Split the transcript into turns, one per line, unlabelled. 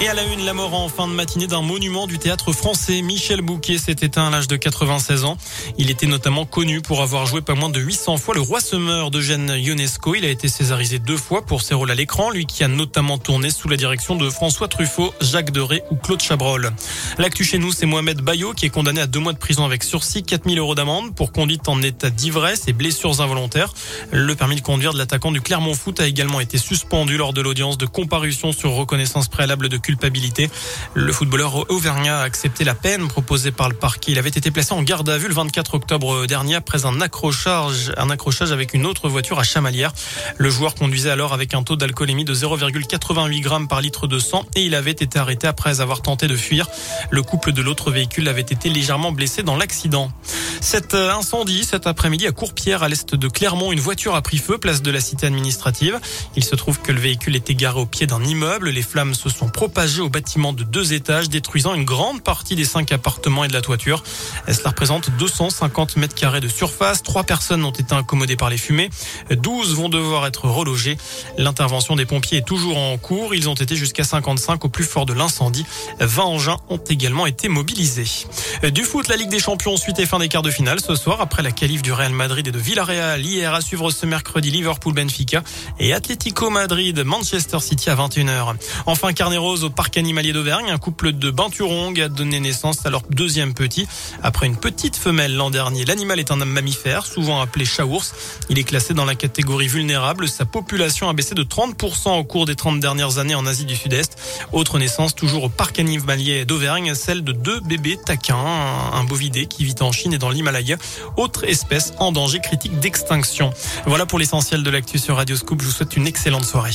Et à la une, la mort en fin de matinée d'un monument du théâtre français. Michel Bouquet s'est éteint à l'âge de 96 ans. Il était notamment connu pour avoir joué pas moins de 800 fois le roi semeur d'Eugène Ionesco. Il a été césarisé deux fois pour ses rôles à l'écran, lui qui a notamment tourné sous la direction de François Truffaut, Jacques Deray ou Claude Chabrol. L'actu chez nous, c'est Mohamed Bayo qui est condamné à deux mois de prison avec sursis, 4000 euros d'amende pour conduite en état d'ivresse et blessures involontaires. Le permis de conduire de l'attaquant du Clermont Foot a également été suspendu lors de l'audience de comparution sur reconnaissance préalable de culpabilité. Le footballeur auvergnat a accepté la peine proposée par le parquet. Il avait été placé en garde à vue le 24 octobre dernier après un accrochage, un accrochage avec une autre voiture à Chamalières. Le joueur conduisait alors avec un taux d'alcoolémie de 0,88 grammes par litre de sang et il avait été arrêté après avoir tenté de fuir. Le couple de l'autre véhicule avait été légèrement blessé dans l'accident. Cet incendie cet après-midi à Courpierre à l'est de Clermont, une voiture a pris feu place de la cité administrative. Il se trouve que le véhicule était garé au pied d'un immeuble. Les flammes se sont propagées au bâtiment de deux étages, détruisant une grande partie des cinq appartements et de la toiture. Cela représente 250 mètres carrés de surface. Trois personnes ont été incommodées par les fumées. 12 vont devoir être relogées. L'intervention des pompiers est toujours en cours. Ils ont été jusqu'à 55 au plus fort de l'incendie. 20 engins ont également été mobilisés. Du foot, la Ligue des Champions, suite et fin des quarts de finale ce soir après la qualif du Real Madrid et de Villarreal. Hier à suivre ce mercredi Liverpool-Benfica et Atlético Madrid-Manchester City à 21h. Enfin, Carnet Rose au parc animalier d'Auvergne. Un couple de Binturong a donné naissance à leur deuxième petit. Après une petite femelle l'an dernier, l'animal est un mammifère, souvent appelé chat-ours. Il est classé dans la catégorie vulnérable. Sa population a baissé de 30% au cours des 30 dernières années en Asie du Sud-Est. Autre naissance toujours au parc animalier d'Auvergne, celle de deux bébés taquins, un bovidé qui vit en Chine et dans l'Himalaya. Autre espèce en danger critique d'extinction. Voilà pour l'essentiel de l'actu sur Radio Scoop. Je vous souhaite une excellente soirée.